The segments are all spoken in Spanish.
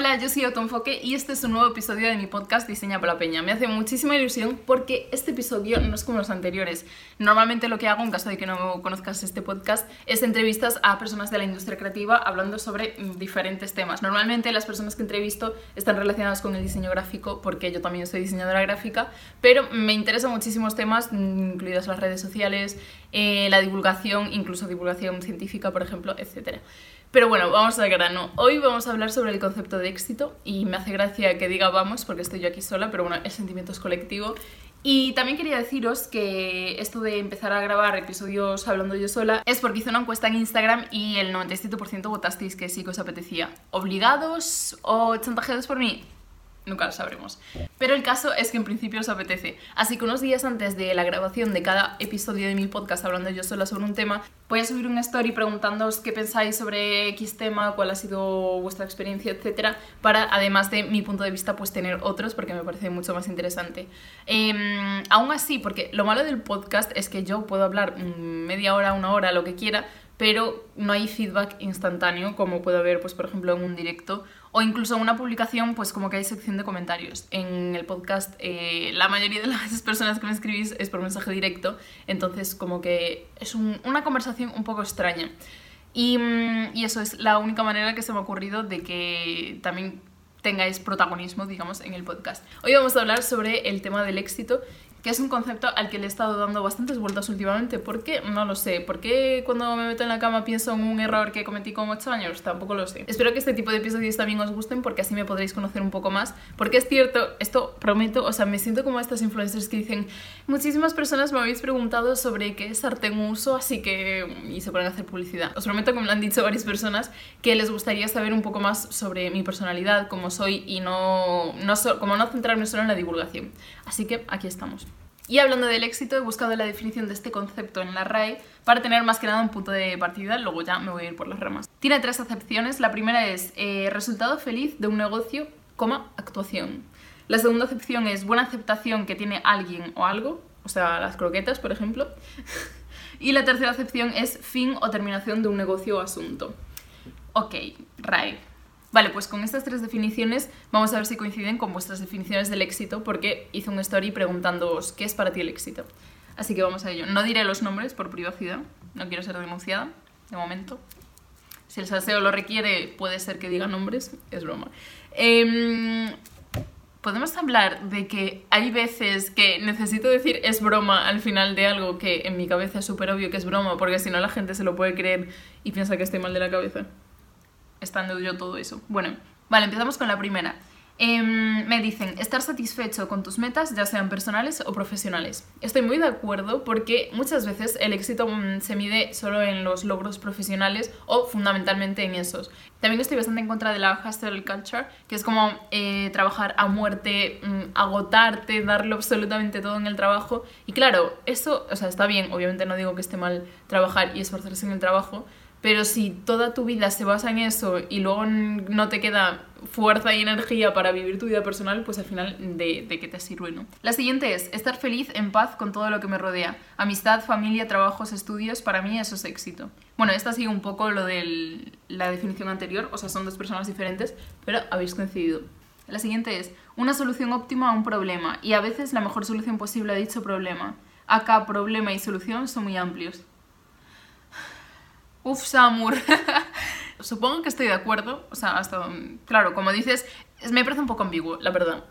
Hola, yo soy Autoenfoque y este es un nuevo episodio de mi podcast Diseña por la Peña. Me hace muchísima ilusión porque este episodio no es como los anteriores. Normalmente lo que hago, en caso de que no conozcas este podcast, es entrevistas a personas de la industria creativa hablando sobre diferentes temas. Normalmente las personas que entrevisto están relacionadas con el diseño gráfico porque yo también soy diseñadora gráfica, pero me interesan muchísimos temas, incluidas las redes sociales, eh, la divulgación, incluso divulgación científica, por ejemplo, etcétera. Pero bueno, vamos al grano. Hoy vamos a hablar sobre el concepto de éxito y me hace gracia que diga vamos porque estoy yo aquí sola, pero bueno, el sentimiento es colectivo. Y también quería deciros que esto de empezar a grabar episodios hablando yo sola es porque hice una encuesta en Instagram y el 97% votasteis que sí que os apetecía. ¿Obligados o chantajeados por mí? Nunca lo sabremos. Pero el caso es que en principio os apetece. Así que unos días antes de la grabación de cada episodio de mi podcast hablando yo sola sobre un tema, voy a subir un story preguntándoos qué pensáis sobre X tema, cuál ha sido vuestra experiencia, etcétera, para además de mi punto de vista, pues tener otros porque me parece mucho más interesante. Em, aún así, porque lo malo del podcast es que yo puedo hablar media hora, una hora, lo que quiera, pero no hay feedback instantáneo como puede haber, pues por ejemplo, en un directo o incluso en una publicación, pues como que hay sección de comentarios. En el podcast, eh, la mayoría de las personas que me escribís es por mensaje directo, entonces como que es una conversación un poco extraña. Y, mm, y eso es la única manera que se me ha ocurrido de que también tengáis protagonismo, digamos, en el podcast. Hoy vamos a hablar sobre el tema del éxito que es un concepto al que le he estado dando bastantes vueltas últimamente. ¿Por qué? No lo sé. ¿Por qué cuando me meto en la cama pienso en un error que cometí con 8 años? Tampoco lo sé. Espero que este tipo de episodios también os gusten porque así me podréis conocer un poco más. Porque es cierto, esto prometo, o sea, me siento como estas influencers que dicen, muchísimas personas me habéis preguntado sobre qué es arte en uso, así que... y se ponen a hacer publicidad. Os prometo me lo han dicho varias personas que les gustaría saber un poco más sobre mi personalidad, cómo soy y no, no como no centrarme solo en la divulgación. Así que aquí estamos. Y hablando del éxito, he buscado la definición de este concepto en la RAE para tener más que nada un punto de partida, luego ya me voy a ir por las ramas. Tiene tres acepciones. La primera es eh, resultado feliz de un negocio, coma, actuación. La segunda acepción es buena aceptación que tiene alguien o algo, o sea, las croquetas, por ejemplo. y la tercera acepción es fin o terminación de un negocio o asunto. Ok, RAE. Vale, pues con estas tres definiciones vamos a ver si coinciden con vuestras definiciones del éxito, porque hice un story preguntándoos qué es para ti el éxito. Así que vamos a ello. No diré los nombres por privacidad, no quiero ser denunciada, de momento. Si el salseo lo requiere, puede ser que diga nombres, es broma. Em, Podemos hablar de que hay veces que necesito decir es broma al final de algo que en mi cabeza es súper obvio que es broma, porque si no la gente se lo puede creer y piensa que estoy mal de la cabeza estando yo todo eso. Bueno, vale, empezamos con la primera. Em, me dicen, estar satisfecho con tus metas, ya sean personales o profesionales. Estoy muy de acuerdo porque muchas veces el éxito mm, se mide solo en los logros profesionales o fundamentalmente en esos. También estoy bastante en contra de la hustle culture, que es como eh, trabajar a muerte, mm, agotarte, darlo absolutamente todo en el trabajo. Y claro, eso, o sea, está bien, obviamente no digo que esté mal trabajar y esforzarse en el trabajo, pero si toda tu vida se basa en eso y luego no te queda fuerza y energía para vivir tu vida personal, pues al final de, qué te sirve, ¿no? La siguiente es estar feliz, en paz con todo lo que me rodea. Amistad, familia, trabajos, estudios, para mí eso es éxito. Bueno, esta sigue un poco lo de la definición anterior, o sea, son dos personas diferentes, pero habéis coincidido. La siguiente es una solución óptima a un problema y a veces la mejor solución posible a dicho problema. Acá problema y solución son muy amplios. Uf, Samur. Supongo que estoy de acuerdo. O sea, hasta. Claro, como dices, me parece un poco ambiguo, la verdad.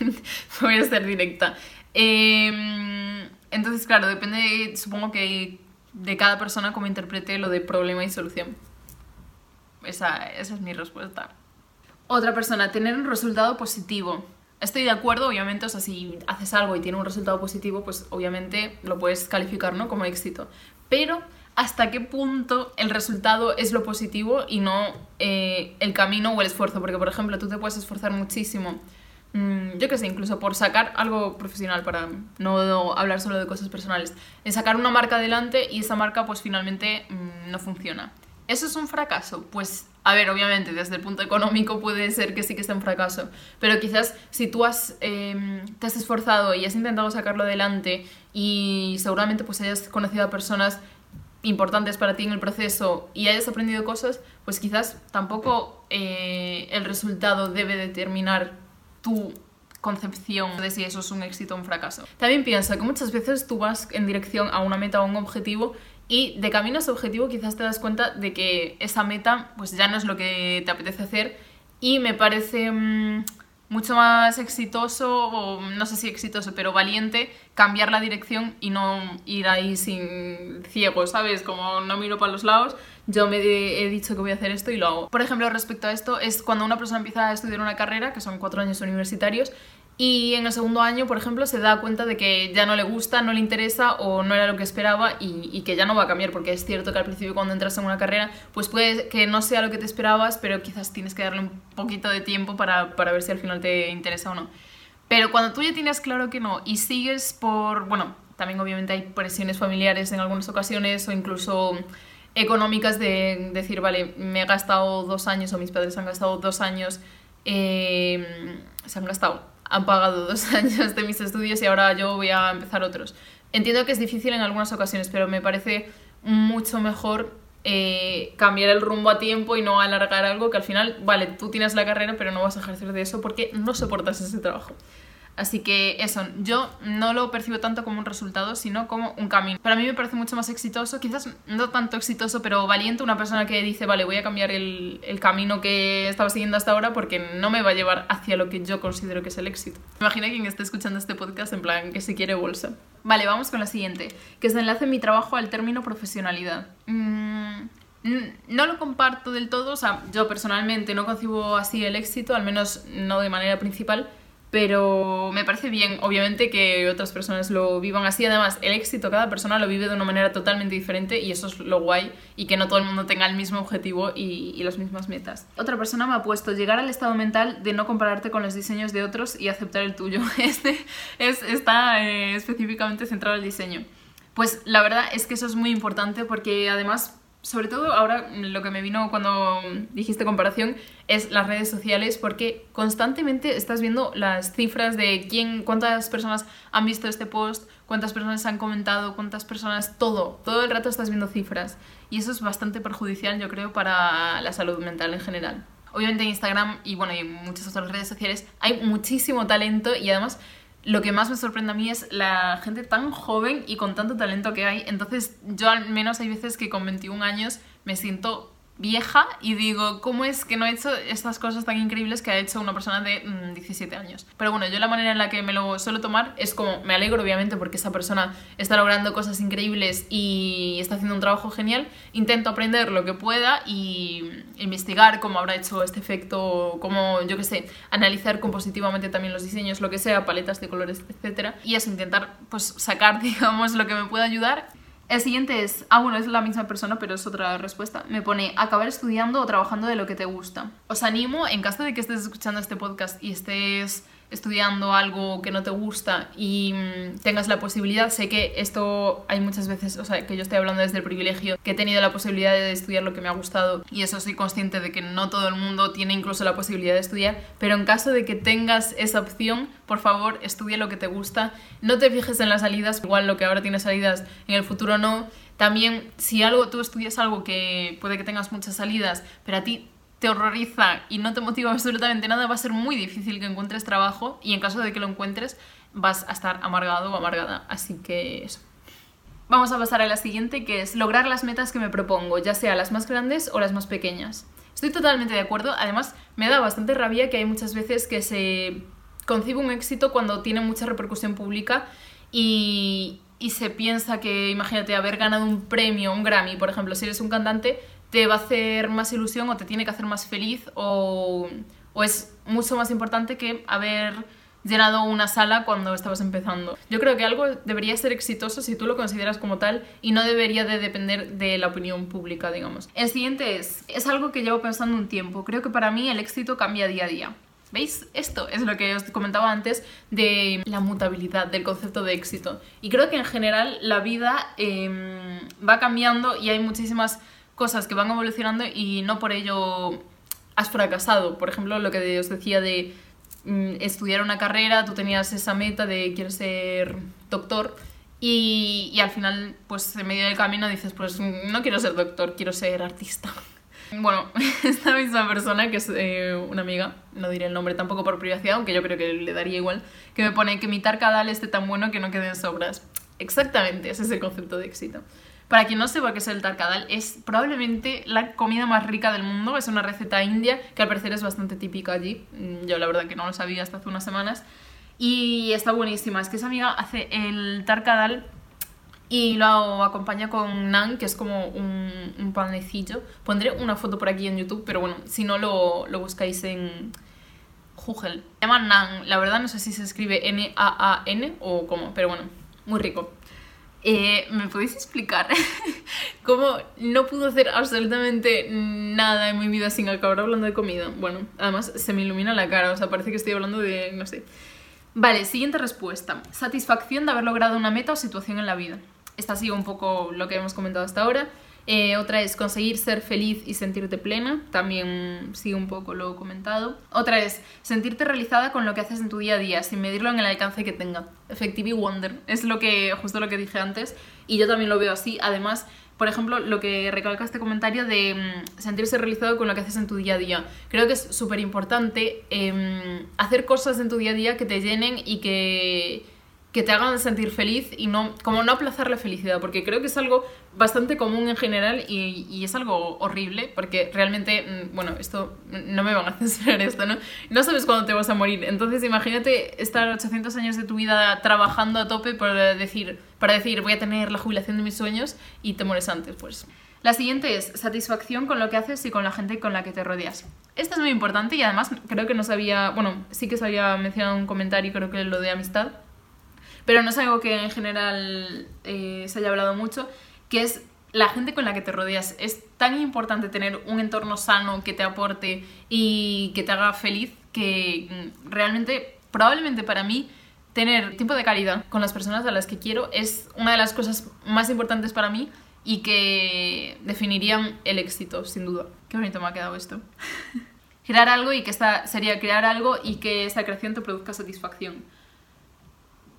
Voy a ser directa. Em, entonces, claro, depende, supongo que de cada persona cómo interprete lo de problema y solución. Esa, esa es mi respuesta. Otra persona, tener un resultado positivo. Estoy de acuerdo, obviamente, o sea, si haces algo y tiene un resultado positivo, pues obviamente lo puedes calificar, ¿no? Como éxito. Pero hasta qué punto el resultado es lo positivo y no eh, el camino o el esfuerzo. Porque, por ejemplo, tú te puedes esforzar muchísimo, mm, yo qué sé, incluso por sacar algo profesional, para no hablar solo de cosas personales, en sacar una marca adelante y esa marca pues finalmente mm, no funciona. ¿Eso es un fracaso? Pues, a ver, obviamente, desde el punto económico puede ser que sí que sea un fracaso, pero quizás si tú has, em, te has esforzado y has intentado sacarlo adelante y seguramente pues hayas conocido a personas importantes para ti en el proceso y hayas aprendido cosas, pues quizás tampoco eh, el resultado debe determinar tu concepción de si eso es un éxito o un fracaso. También piensa que muchas veces tú vas en dirección a una meta o un objetivo y de camino a ese objetivo quizás te das cuenta de que esa meta pues ya no es lo que te apetece hacer y me parece mm, mucho más exitoso, o no sé si exitoso, pero valiente, cambiar la dirección y no ir ahí sin ciego, ¿sabes? Como no miro para los lados, yo me he dicho que voy a hacer esto y lo hago. Por ejemplo, respecto a esto, es cuando una persona empieza a estudiar una carrera, que son cuatro años universitarios, y en el segundo año, por ejemplo, se da cuenta de que ya no le gusta, no le interesa o no era lo que esperaba y, que ya no va a cambiar, porque es cierto que al principio cuando entras en una carrera, pues puede que no sea lo que te esperabas, pero quizás tienes que darle un poquito de tiempo para, para ver si al final te interesa o no. Pero cuando tú ya tienes claro que no y sigues por, bueno, también obviamente hay presiones familiares en algunas ocasiones o incluso económicas de decir, vale, me he gastado dos años o mis padres han gastado dos años, eh, se han gastado han pagado dos años de mis estudios y ahora yo voy a empezar otros. Entiendo que es difícil en algunas ocasiones, pero me parece mucho mejor eh, cambiar el rumbo a tiempo y no alargar algo que al final, vale, tú tienes la carrera, pero no vas a ejercer de eso porque no soportas ese trabajo. Así que eso, yo no lo percibo tanto como un resultado, sino como un camino. Para mí me parece mucho más exitoso, quizás no tanto exitoso, pero valiente una persona que dice, vale, voy a cambiar el, el camino que estaba siguiendo hasta ahora porque no me va a llevar hacia lo que yo considero que es el éxito. Imagina quien esté escuchando este podcast en plan que se quiere bolsa. Vale, vamos con la siguiente, que es enlace mi trabajo al término profesionalidad. Mm, no lo comparto del todo, o sea, yo personalmente no concibo así el éxito, al menos no de manera principal, pero me parece bien, obviamente, que otras personas lo vivan así. Además, el éxito, cada persona lo vive de una manera totalmente diferente y eso es lo guay y que no todo el mundo tenga el mismo objetivo y, las mismas metas. Otra persona me ha puesto llegar al estado mental de no compararte con los diseños de otros y aceptar el tuyo. Este es, está eh, específicamente centrado en el diseño. Pues la verdad es que eso es muy importante porque además sobre todo ahora lo que me vino cuando dijiste comparación es las redes sociales porque constantemente estás viendo las cifras de quién, cuántas personas han visto este post, cuántas personas han comentado, cuántas personas, todo, todo el rato estás viendo cifras y eso es bastante perjudicial yo creo para la salud mental en general. Obviamente en Instagram y bueno, y en muchas otras redes sociales hay muchísimo talento y además lo que más me sorprende a mí es la gente tan joven y con tanto talento que hay. Entonces yo al menos hay veces que con 21 años me siento vieja y digo, ¿cómo es que no he hecho estas cosas tan increíbles que ha hecho una persona de 17 mm, años? Pero bueno, yo la manera en la que me lo suelo tomar es como, me alegro obviamente porque esa persona está logrando cosas increíbles y está haciendo un trabajo genial, intento aprender lo que pueda y investigar cómo habrá hecho este efecto, cómo, yo qué sé, analizar compositivamente también los diseños, lo que sea, paletas de colores, etc. Y eso, intentar pues sacar, digamos, lo que me pueda ayudar el siguiente es, ah bueno, es la misma persona, pero es otra respuesta. Me pone, acabar estudiando o trabajando de lo que te gusta. Os animo, en caso de que estés escuchando este podcast y estés estudiando algo que no te gusta y mm, tengas la posibilidad, sé que esto hay muchas veces, o sea, que yo estoy hablando desde el privilegio, que he tenido la posibilidad de estudiar lo que me ha gustado y eso soy consciente de que no todo el mundo tiene incluso la posibilidad de estudiar, pero en caso de que tengas esa opción, por favor, estudia lo que te gusta, no te fijes en las salidas, igual lo que ahora tiene salidas en el futuro no. También, si algo tú estudias algo que puede que tengas muchas salidas, pero a ti te horroriza y no te motiva absolutamente nada, va a ser muy difícil que encuentres trabajo y en caso de que lo encuentres vas a estar amargado o amargada. Así que eso. Vamos a pasar a la siguiente, que es lograr las metas que me propongo, ya sea las más grandes o las más pequeñas. Estoy totalmente de acuerdo, además me da bastante rabia que hay muchas veces que se concibe un éxito cuando tiene mucha repercusión pública y, y se piensa que, imagínate, haber ganado un premio, un Grammy, por ejemplo, si eres un cantante, te va a hacer más ilusión o te tiene que hacer más feliz o, es mucho más importante que haber llenado una sala cuando estabas empezando. Yo creo que algo debería ser exitoso si tú lo consideras como tal y no debería de depender de la opinión pública, digamos. El siguiente es, es algo que llevo pensando un tiempo. Creo que para mí el éxito cambia día a día. ¿Veis? Esto es lo que os comentaba antes de la mutabilidad del concepto de éxito. Y creo que en general la vida em, va cambiando y hay muchísimas cosas que van evolucionando y no por ello has fracasado. Por ejemplo, lo que os decía de mm, estudiar una carrera, tú tenías esa meta de quieres ser doctor Y, y al final, pues en medio del camino dices, pues no quiero ser doctor, quiero ser artista. Bueno, esta misma persona, que es eh, una amiga, no diré el nombre tampoco por privacidad, aunque yo creo que le daría igual, que me pone que mi tarcadal esté tan bueno que no queden sobras. Exactamente, ese es el concepto de éxito. Para quien no sepa qué es el tarkadal, es probablemente la comida más rica del mundo. Es una receta india que al parecer es bastante típica allí. Mm, yo la verdad que no lo sabía hasta hace unas semanas. Y está buenísima. Es que esa amiga hace el tarkadal y lo acompaña con naan, que es como un, panecillo. Pondré una foto por aquí en YouTube, pero bueno, si no lo, lo buscáis en Google. Se llama naan, la verdad no sé si se escribe N-A-A-N o cómo, pero bueno, muy rico. Eh, ¿Me podéis explicar cómo no puedo hacer absolutamente nada en mi vida sin acabar hablando de comida? Bueno, además se me ilumina la cara, o sea, parece que estoy hablando de, no sé. Vale, siguiente respuesta. Satisfacción de haber logrado una meta o situación en la vida. Esta ha sido un poco lo que hemos comentado hasta ahora. Eh, otra es conseguir ser feliz y sentirte plena, también sigue un poco lo comentado. Otra es sentirte realizada con lo que haces en tu día a día, sin medirlo en el alcance que tenga. Effective Wonder, es lo que, justo lo que dije antes, y yo también lo veo así. Además, por ejemplo, lo que recalca este comentario de mm, sentirse realizado con lo que haces en tu día a día. Creo que es súper importante em, hacer cosas en tu día a día que te llenen y que que te hagan sentir feliz y no, como no aplazar la felicidad, porque creo que es algo bastante común en general y, y es algo horrible, porque realmente, mm, bueno, esto, no me van a censurar esto, ¿no? No sabes cuándo te vas a morir, entonces imagínate estar 800 años de tu vida trabajando a tope para decir, para decir, voy a tener la jubilación de mis sueños y te mueres antes, pues. La siguiente es satisfacción con lo que haces y con la gente con la que te rodeas. Esto es muy importante y además creo que no sabía, bueno, sí que se había mencionado un comentario, creo que lo de amistad, pero no es algo que en general eh, se haya hablado mucho, que es la gente con la que te rodeas. Es tan importante tener un entorno sano que te aporte y que te haga feliz que mm, realmente, probablemente para mí, tener tiempo de calidad con las personas a las que quiero es una de las cosas más importantes para mí y que definirían el éxito, sin duda. Qué bonito me ha quedado esto. crear algo y que esta sería crear algo y que esta creación te produzca satisfacción.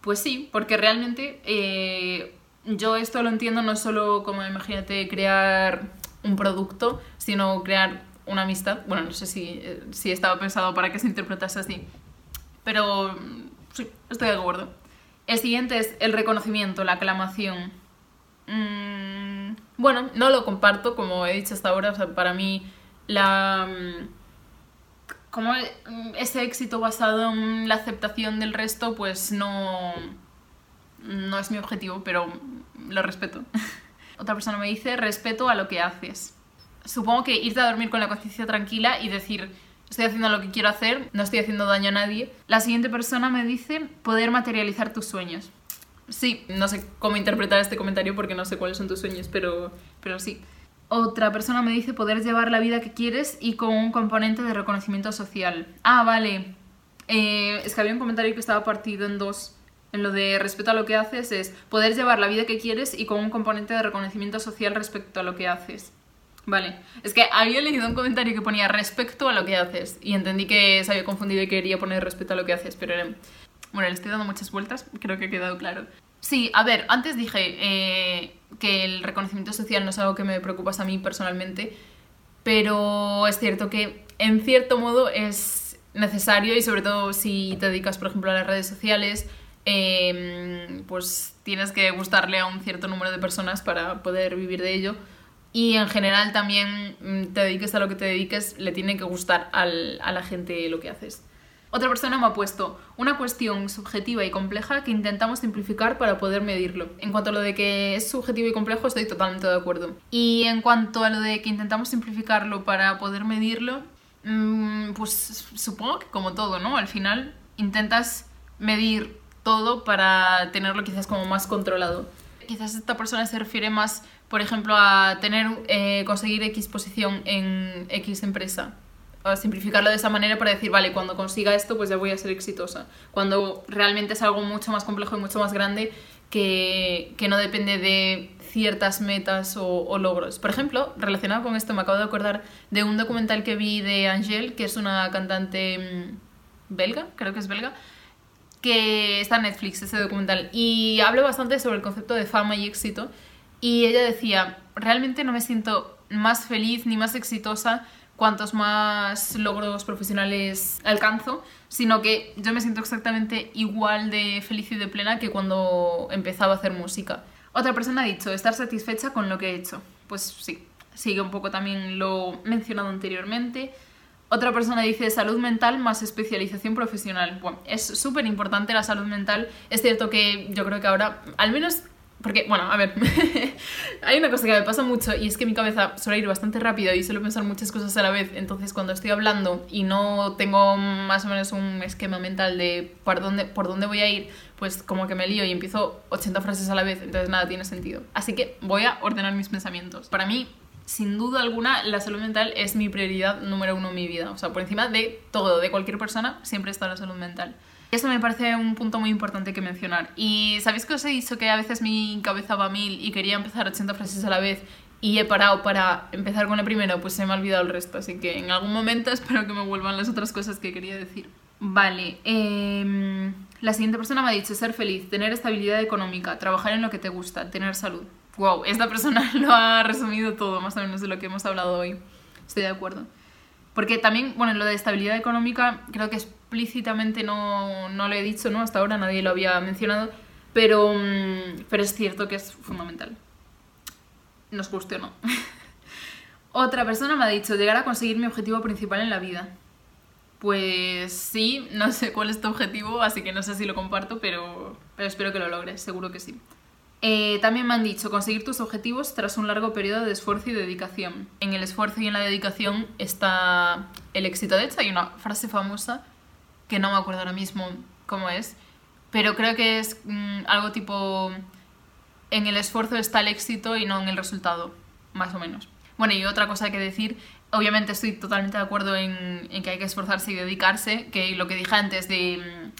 Pues sí, porque realmente eh, yo esto lo entiendo no solo como, imagínate, crear un producto, sino crear una amistad. Bueno, no sé si, eh, si estaba pensado para que se interpretase así, pero sí, estoy de acuerdo. El siguiente es el reconocimiento, la aclamación. Mm, bueno, no lo comparto, como he dicho hasta ahora, o sea, para mí la mm, como mm, ese éxito basado en la aceptación del resto, pues no, no es mi objetivo, pero lo respeto. Otra persona me dice, respeto a lo que haces. Supongo que irte a dormir con la conciencia tranquila y decir, estoy haciendo lo que quiero hacer, no estoy haciendo daño a nadie. La siguiente persona me dice, poder materializar tus sueños. Sí, no sé cómo interpretar este comentario porque no sé cuáles son tus sueños, pero, pero sí. Otra persona me dice poder llevar la vida que quieres y con un componente de reconocimiento social. Ah, vale. Eh, es que había un comentario que estaba partido en dos. En lo de respeto a lo que haces es poder llevar la vida que quieres y con un componente de reconocimiento social respecto a lo que haces. Vale. Es que había leído un comentario que ponía respecto a lo que haces y entendí que se había confundido y quería poner respeto a lo que haces, pero bueno, le estoy dando muchas vueltas, creo que ha quedado claro. Sí, a ver, antes dije eh, que el reconocimiento social no es algo que me preocupa a mí personalmente, pero es cierto que en cierto modo es necesario y sobre todo si te dedicas, por ejemplo, a las redes sociales, em, pues tienes que gustarle a un cierto número de personas para poder vivir de ello. Y en general también mm, te dediques a lo que te dediques, le tiene que gustar a la gente lo que haces. Otra persona me ha puesto una cuestión subjetiva y compleja que intentamos simplificar para poder medirlo. En cuanto a lo de que es subjetivo y complejo, estoy totalmente de acuerdo. Y en cuanto a lo de que intentamos simplificarlo para poder medirlo, mm, pues supongo que como todo, ¿no? Al final intentas medir todo para tenerlo quizás como más controlado. Quizás esta persona se refiere más, por ejemplo, a tener, eh, conseguir X posición en X empresa simplificarlo de esa manera para decir, vale, cuando consiga esto, pues ya voy a ser exitosa. Cuando realmente es algo mucho más complejo y mucho más grande que, que no depende de ciertas metas o, logros. Por ejemplo, relacionado con esto, me acabo de acordar de un documental que vi de Angèle, que es una cantante mm, belga, creo que es belga, que está en Netflix, ese documental, y habla bastante sobre el concepto de fama y éxito. Y ella decía, realmente no me siento más feliz ni más exitosa cuantos más logros profesionales alcanzo, sino que yo me siento exactamente igual de feliz y de plena que cuando empezaba a hacer música. Otra persona ha dicho, estar satisfecha con lo que he hecho. Pues sí, sigue un poco también lo mencionado anteriormente. Otra persona dice salud mental más especialización profesional. Bueno, es súper importante la salud mental. Es cierto que yo creo que ahora, al menos porque, bueno, a ver, hay una cosa que me pasa mucho y es que mi cabeza suele ir bastante rápido y suelo pensar muchas cosas a la vez. Entonces, cuando estoy hablando y no tengo más o menos un esquema mental de por dónde, por dónde voy a ir, pues como que me lío y empiezo 80 frases a la vez. Entonces, nada tiene sentido. Así que voy a ordenar mis pensamientos. Para mí, sin duda alguna, la salud mental es mi prioridad número uno en mi vida. O sea, por encima de todo, de cualquier persona, siempre está la salud mental. Eso me parece un punto muy importante que mencionar. Y ¿sabéis que os he dicho que a veces mi cabeza va a mil y quería empezar 80 frases a la vez y he parado para empezar con el primero? Pues se me ha olvidado el resto, así que en algún momento espero que me vuelvan las otras cosas que quería decir. Vale, eh, la siguiente persona me ha dicho ser feliz, tener estabilidad económica, trabajar en lo que te gusta, tener salud wow, esta persona lo ha resumido todo, más o menos de lo que hemos hablado hoy. Estoy de acuerdo. Porque también, bueno, lo de estabilidad económica, creo que explícitamente no, no lo he dicho, ¿no? Hasta ahora nadie lo había mencionado, pero, mm, pero es cierto que es fundamental. Nos guste o no. Otra persona me ha dicho llegar a conseguir mi objetivo principal en la vida. Pues sí, no sé cuál es tu objetivo, así que no sé si lo comparto, pero, pero espero que lo logres, seguro que sí. Eh, también me han dicho conseguir tus objetivos tras un largo periodo de esfuerzo y dedicación. En el esfuerzo y en la dedicación está el éxito. De hecho, hay una frase famosa que no me acuerdo ahora mismo cómo es, pero creo que es mm, algo tipo en el esfuerzo está el éxito y no en el resultado, más o menos. Bueno, y otra cosa que decir, obviamente estoy totalmente de acuerdo en, que hay que esforzarse y dedicarse, que lo que dije antes de mm,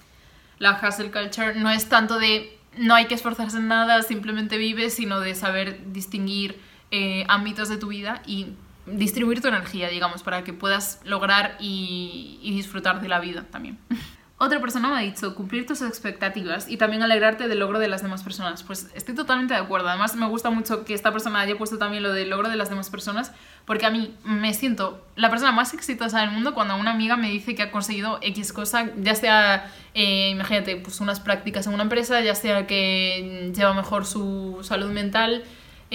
la hustle culture no es tanto de no hay que esforzarse en nada, simplemente vives, sino de saber distinguir eh, ámbitos de tu vida y distribuir tu energía, digamos, para que puedas lograr y disfrutar de la vida también. Otra persona me ha dicho cumplir tus expectativas y también alegrarte del logro de las demás personas. Pues estoy totalmente de acuerdo. Además me gusta mucho que esta persona haya puesto también lo del logro de las demás personas porque a mí me siento la persona más exitosa del mundo cuando una amiga me dice que ha conseguido X cosa, ya sea, eh, imagínate, pues unas prácticas en una empresa, ya sea que lleva mejor su salud mental,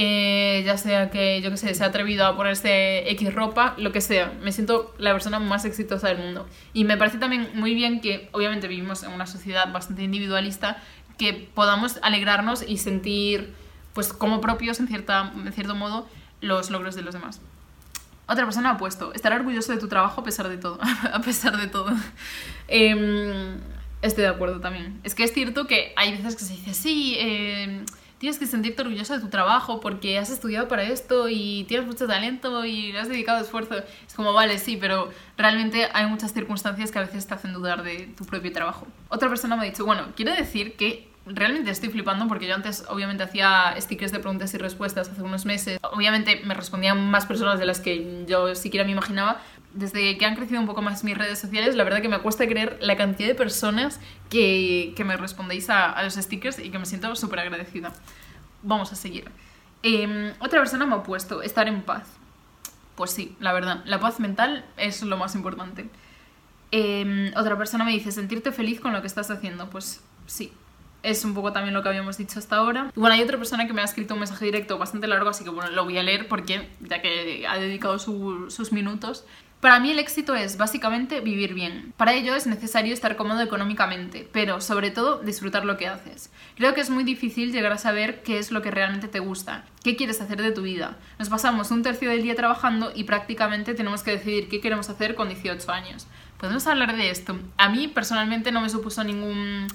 eh, ya sea que, yo que sé, se ha atrevido a ponerse X ropa, lo que sea. Me siento la persona más exitosa del mundo. Y me parece también muy bien que, obviamente, vivimos en una sociedad bastante individualista, que podamos alegrarnos y sentir, pues, como propios, en, cierta, en cierto modo, los logros de los demás. Otra persona ha puesto, estar orgulloso de tu trabajo a pesar de todo. a pesar de todo. Em, estoy de acuerdo también. Es que es cierto que hay veces que se dice, sí, eh, tienes que sentirte orgulloso de tu trabajo porque has estudiado para esto y tienes mucho talento y le has dedicado esfuerzo. Es como, vale, sí, pero realmente hay muchas circunstancias que a veces te hacen dudar de tu propio trabajo. Otra persona me ha dicho, bueno, quiero decir que realmente estoy flipando porque yo antes obviamente hacía stickers de preguntas y respuestas hace unos meses. Obviamente me respondían más personas de las que yo siquiera me imaginaba, desde que han crecido un poco más mis redes sociales, la verdad que me cuesta creer la cantidad de personas que, que me respondéis a, los stickers y que me siento súper agradecida. Vamos a seguir. Eh, otra persona me ha puesto estar en paz. Pues sí, la verdad, la paz mental es lo más importante. Eh, otra persona me dice sentirte feliz con lo que estás haciendo. Pues sí, es un poco también lo que habíamos dicho hasta ahora. Bueno, hay otra persona que me ha escrito un mensaje directo bastante largo, así que bueno, lo voy a leer porque ya que ha dedicado su, sus minutos. Para mí el éxito es básicamente vivir bien. Para ello es necesario estar cómodo económicamente, pero sobre todo disfrutar lo que haces. Creo que es muy difícil llegar a saber qué es lo que realmente te gusta, qué quieres hacer de tu vida. Nos pasamos un tercio del día trabajando y prácticamente tenemos que decidir qué queremos hacer con 18 años. Podemos hablar de esto. A mí personalmente no me supuso ningún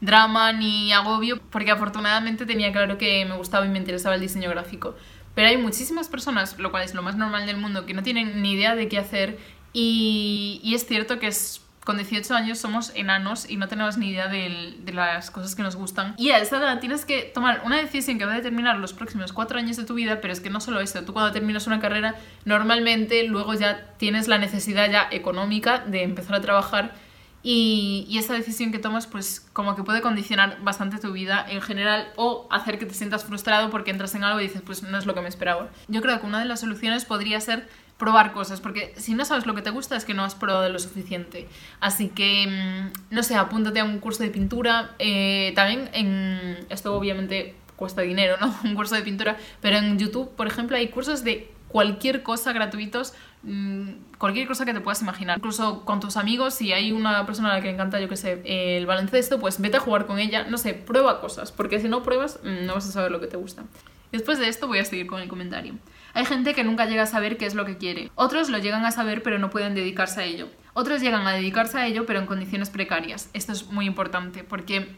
drama ni agobio porque afortunadamente tenía claro que me gustaba y me interesaba el diseño gráfico. Pero hay muchísimas personas, lo cual es lo más normal del mundo, que no tienen ni idea de qué hacer y, es cierto que es, con 18 años somos enanos y no tenemos ni idea de, las cosas que nos gustan. Y a esa edad tienes que tomar una decisión que va a determinar los próximos cuatro años de tu vida, pero es que no solo eso, tú cuando terminas una carrera normalmente luego ya tienes la necesidad ya económica de empezar a trabajar y, esa decisión que tomas pues como que puede condicionar bastante tu vida en general o hacer que te sientas frustrado porque entras en algo y dices pues no es lo que me esperaba. Yo creo que una de las soluciones podría ser probar cosas, porque si no sabes lo que te gusta es que no has probado lo suficiente. Así que, mm, no sé, apúntate a un curso de pintura. Eh, también en... Esto obviamente cuesta dinero, ¿no? Un curso de pintura, pero en YouTube, por ejemplo, hay cursos de cualquier cosa gratuitos, cualquier cosa que te puedas imaginar. Incluso con tus amigos, si hay una persona a la que le encanta, yo que sé, el baloncesto, pues vete a jugar con ella, no sé, prueba cosas, porque si no pruebas, mm, no vas a saber lo que te gusta. Después de esto voy a seguir con el comentario. Hay gente que nunca llega a saber qué es lo que quiere. Otros lo llegan a saber pero no pueden dedicarse a ello. Otros llegan a dedicarse a ello pero en condiciones precarias. Esto es muy importante porque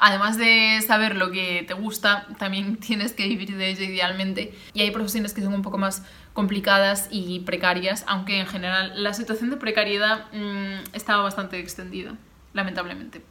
además de saber lo que te gusta, también tienes que vivir de ello idealmente. Y hay profesiones que son un poco más complicadas y precarias, aunque en general la situación de precariedad mmm, estaba bastante extendida, lamentablemente.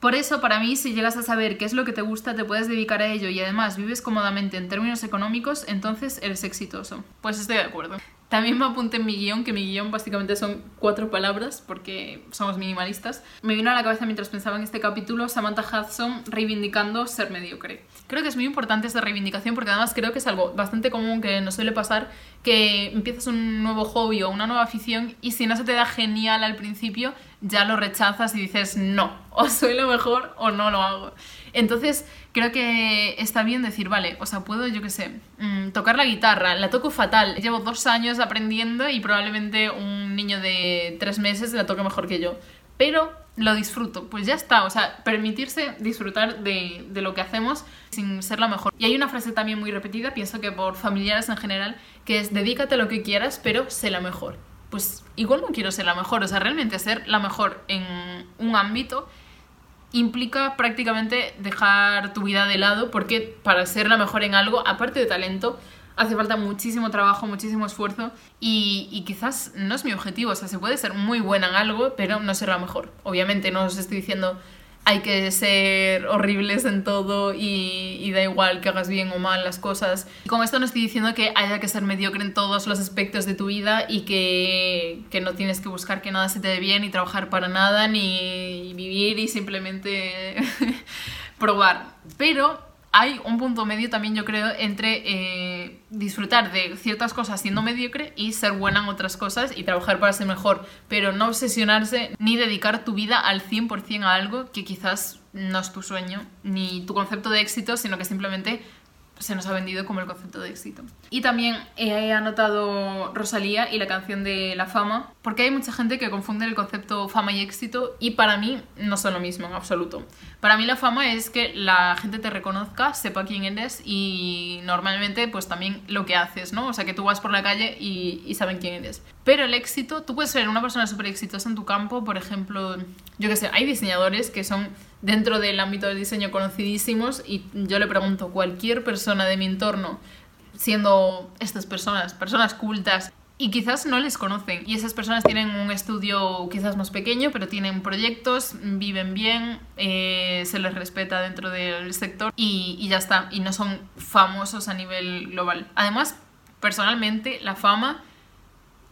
Por eso, para mí, si llegas a saber qué es lo que te gusta, te puedes dedicar a ello y además vives cómodamente en términos económicos, entonces eres exitoso. Pues estoy de acuerdo. También me apunté en mi guion, que mi guion básicamente son cuatro palabras, porque somos minimalistas. Me vino a la cabeza mientras pensaba en este capítulo Samantha Hudson reivindicando ser mediocre. Creo que es muy importante esta reivindicación porque además creo que es algo bastante común que nos suele pasar, que empiezas un nuevo hobby o una nueva afición y si no se te da genial al principio, ya lo rechazas y dices no, o soy lo mejor o no lo hago. Entonces, creo que está bien decir, vale, o sea, puedo, yo qué sé, mm, tocar la guitarra, la toco fatal, llevo dos años aprendiendo y probablemente un niño de tres meses la toque mejor que yo, pero lo disfruto, pues ya está, o sea, permitirse disfrutar de, de lo que hacemos sin ser la mejor. Y hay una frase también muy repetida, pienso que por familiares en general, que es dedícate a lo que quieras, pero sé la mejor. Pues igual no quiero ser la mejor, o sea, realmente ser la mejor en un ámbito implica prácticamente dejar tu vida de lado porque para ser la mejor en algo, aparte de talento, hace falta muchísimo trabajo, muchísimo esfuerzo y, quizás no es mi objetivo, o sea, se puede ser muy buena en algo, pero no ser la mejor. Obviamente no os estoy diciendo hay que ser horribles en todo y, da igual que hagas bien o mal las cosas. Con esto no estoy diciendo que haya que ser mediocre en todos los aspectos de tu vida y que, que no tienes que buscar que nada se te dé bien ni trabajar para nada ni vivir y simplemente probar. Pero hay un punto medio también, yo creo, entre eh, disfrutar de ciertas cosas siendo mediocre y ser buena en otras cosas y trabajar para ser mejor, pero no obsesionarse ni dedicar tu vida al 100% a algo que quizás no es tu sueño ni tu concepto de éxito, sino que simplemente se nos ha vendido como el concepto de éxito. Y también he anotado Rosalía y la canción de La Fama, porque hay mucha gente que confunde el concepto fama y éxito y para mí no son lo mismo en absoluto. Para mí la fama es que la gente te reconozca, sepa quién eres y normalmente pues también lo que haces, ¿no? O sea, que tú vas por la calle y, y saben quién eres. Pero el éxito, tú puedes ser una persona súper exitosa en tu campo, por ejemplo, yo qué sé, hay diseñadores que son dentro del ámbito del diseño conocidísimos y yo le pregunto, cualquier persona de mi entorno, siendo estas personas, personas cultas, y quizás no les conocen. Y esas personas tienen un estudio quizás más pequeño, pero tienen proyectos, viven bien, eh, se les respeta dentro del sector y, y ya está. Y no son famosos a nivel global. Además, personalmente, la fama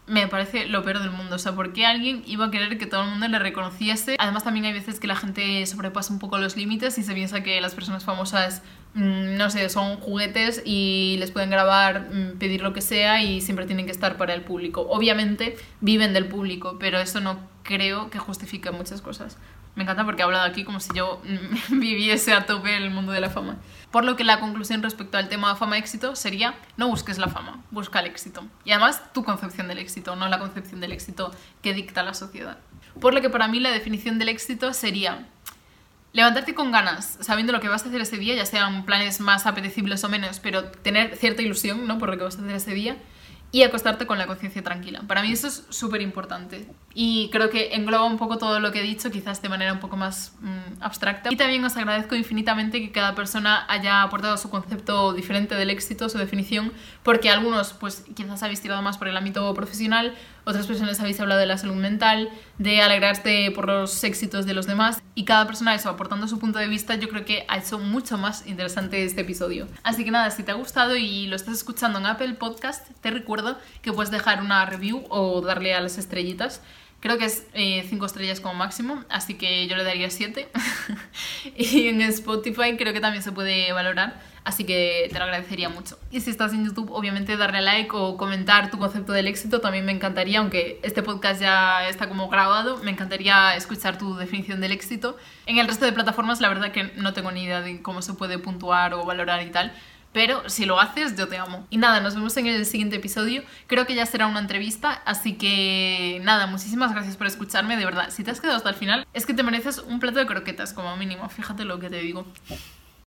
me parece lo peor del mundo. O sea, ¿por qué alguien iba a querer que todo el mundo le reconociese? Además, también hay veces que la gente sobrepasa un poco los límites y se piensa que las personas famosas, mmm, no sé, son juguetes y les pueden grabar, mmm, pedir lo que sea y siempre tienen que estar para el público. Obviamente viven del público, pero eso no creo que justifique muchas cosas. Me encanta porque he hablado aquí como si yo viviese a tope el mundo de la fama. Por lo que la conclusión respecto al tema fama-éxito sería no busques la fama, busca el éxito. Y además tu concepción del éxito, no la concepción del éxito que dicta la sociedad. Por lo que para mí la definición del éxito sería levantarte con ganas, sabiendo lo que vas a hacer ese día, ya sean planes más apetecibles o menos, pero tener cierta ilusión ¿no? por lo que vas a hacer ese día y acostarte con la conciencia tranquila. Para mí eso es súper importante y creo que engloba un poco todo lo que he dicho, quizás de manera un poco más mmm, abstracta. Y también os agradezco infinitamente que cada persona haya aportado su concepto diferente del éxito, su definición, porque algunos pues quizás habéis tirado más por el ámbito profesional, otras personas habéis hablado de la salud mental, de alegrarse por los éxitos de los demás y cada persona eso aportando su punto de vista yo creo que ha hecho mucho más interesante este episodio. Así que nada, si te ha gustado y lo estás escuchando en Apple Podcast, te recuerdo que puedes dejar una review o darle a las estrellitas Creo que es 5 eh, estrellas como máximo, así que yo le daría 7. y en Spotify creo que también se puede valorar, así que te lo agradecería mucho. Y si estás en YouTube, obviamente darle like o comentar tu concepto del éxito también me encantaría, aunque este podcast ya está como grabado, me encantaría escuchar tu definición del éxito. En el resto de plataformas la verdad que no tengo ni idea de cómo se puede puntuar o valorar y tal. Pero si lo haces, yo te amo. Y nada, nos vemos en el siguiente episodio. Creo que ya será una entrevista, así que nada, muchísimas gracias por escucharme, de verdad. Si te has quedado hasta el final, es que te mereces un plato de croquetas como mínimo, fíjate lo que te digo.